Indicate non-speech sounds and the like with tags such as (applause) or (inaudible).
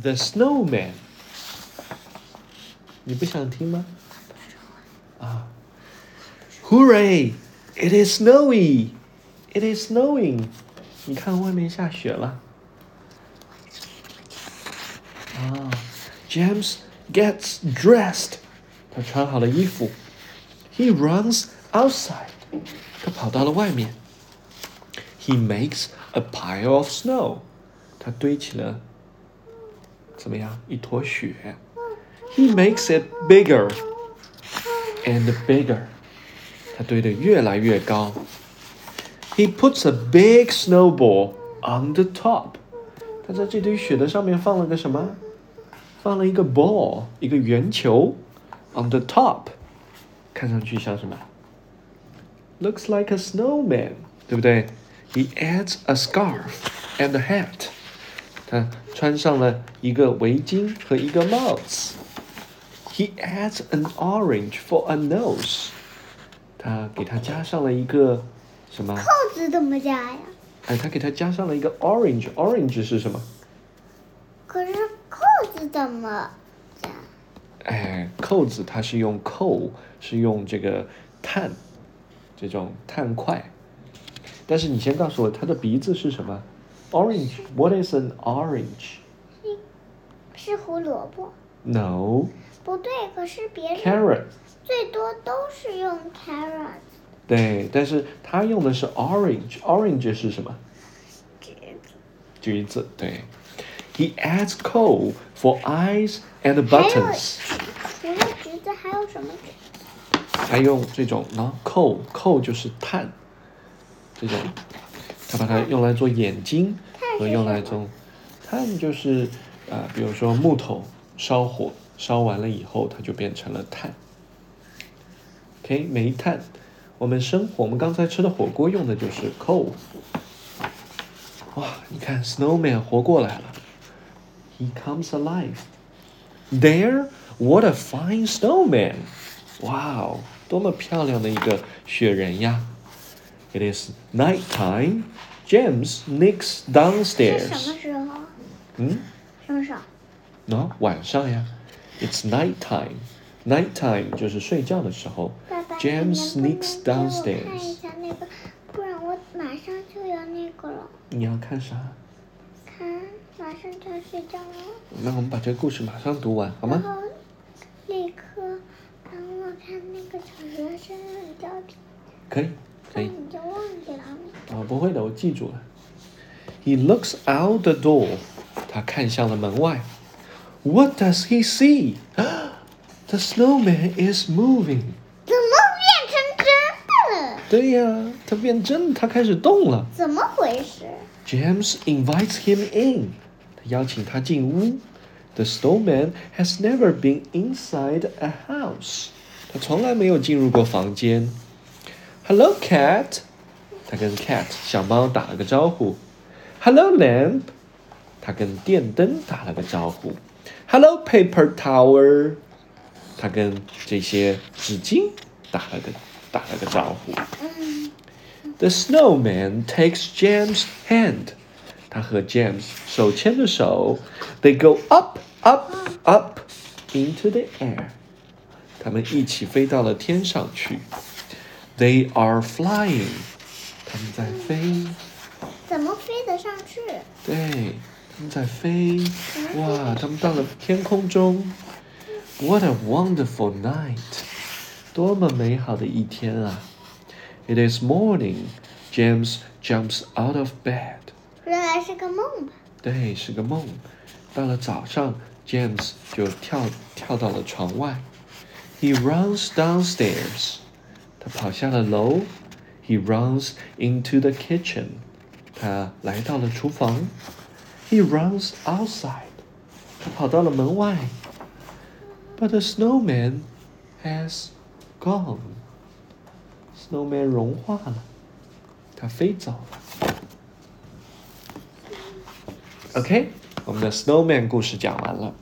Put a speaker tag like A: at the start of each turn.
A: The snowman。你不想听吗？啊！Hooray! It is snowy. It is snowing. 你看外面下雪了。啊，James gets dressed. 他穿好了衣服。He runs outside. 他跑到了外面。He makes a pile of snow. 他堆起了 怎么样？一坨雪。He makes it bigger and bigger. 他堆得越来越高。He puts a big snowball on the top. 他在这堆雪的上面放了个什么？放了一个 ball，一个圆球，on the top，看上去像什么？Looks like a snowman，对不对？He adds a scarf and a hat。 他穿上了一个围巾和一个帽子。He adds an orange for a nose。他给他加上了一个什么？
B: 扣子怎么加呀？
A: 哎，他给他加上了一个 orange。orange 是什么？
B: 可是扣子怎么加？
A: 哎，扣子它是用扣，是用这个碳，这种碳块。但是你先告诉我，他的鼻子是什么 ？Orange。What is an orange？
B: 是胡萝卜。
A: No。
B: 不对，可是别人
A: Carrot。
B: 最多都是用 carrot。
A: 对，但是它用的是 orange。Orange 是什么？
B: 橘子。
A: 橘子。对。He adds coal for eyes and buttons。
B: 除了橘子还有什么橘子？
A: 还用这种呢，coal coal 就是碳，这种， 他把它用来做眼睛和用来做，碳就是啊、呃，比如说木头烧火烧完了以后，它就变成了碳。OK，煤炭，我们生火，我们刚才吃的火锅用的就是 coal。哇，你看 snowman 活过来了，he comes alive。There, what a fine snowman！哇哦，多么漂亮的一个雪人呀！It is night time. James sneaks
B: downstairs. 什么时候？
A: 嗯，
B: 什么时候？
A: 喏、晚上呀。It's night time. Night time 就是睡觉的时候。
B: 爸爸
A: James sneaks
B: downstairs. 看一下那个，不然我马上就要那个了。
A: 你要看啥？
B: 看，马上就要睡觉了。
A: 那我们把这个故事马上读完，好吗？
B: 然后立刻帮我看那个小学生的照片，
A: 可以，
B: 不
A: 可以
B: 然。你就忘记了。
A: 啊，不会的，我记住了。He looks out the door. 他看向了门外。What does he see? (gasps) The snowman is moving.
B: 怎么变成真的了？
A: 对呀，他变真，他开始动了。
B: 怎么回事？
A: James invites him in. 他邀请他进屋。The snowman has never been inside a house. 他从来没有进入过房间。 Hello, cat. 他跟 cat 小猫打了个招呼。Hello, lamp. 他跟电灯打了个招呼。Hello, paper tower 他跟这些纸巾打了个打了个招呼。The snowman takes James' hand. 他和 James 手牵着手，They go up, up, up into the air. 他们一起飞到了天上去。They are flying. 他们在飞，
B: 怎么飞得上去？
A: 对，他们在飞。哇，他们到了天空中。What a wonderful night! 多么美好的一天啊！It is morning. James jumps out of bed.
B: 原来是个梦吧？
A: 对，是个梦。到了早上，James 就跳跳到了床外。He runs downstairs. 他跑下了楼。He runs into the kitchen. 他来到了厨房。He runs outside. 他跑到了门外。But the snowman has gone. Snowman 融化了，它飞走了。OK，我们的 Snowman 故事讲完了。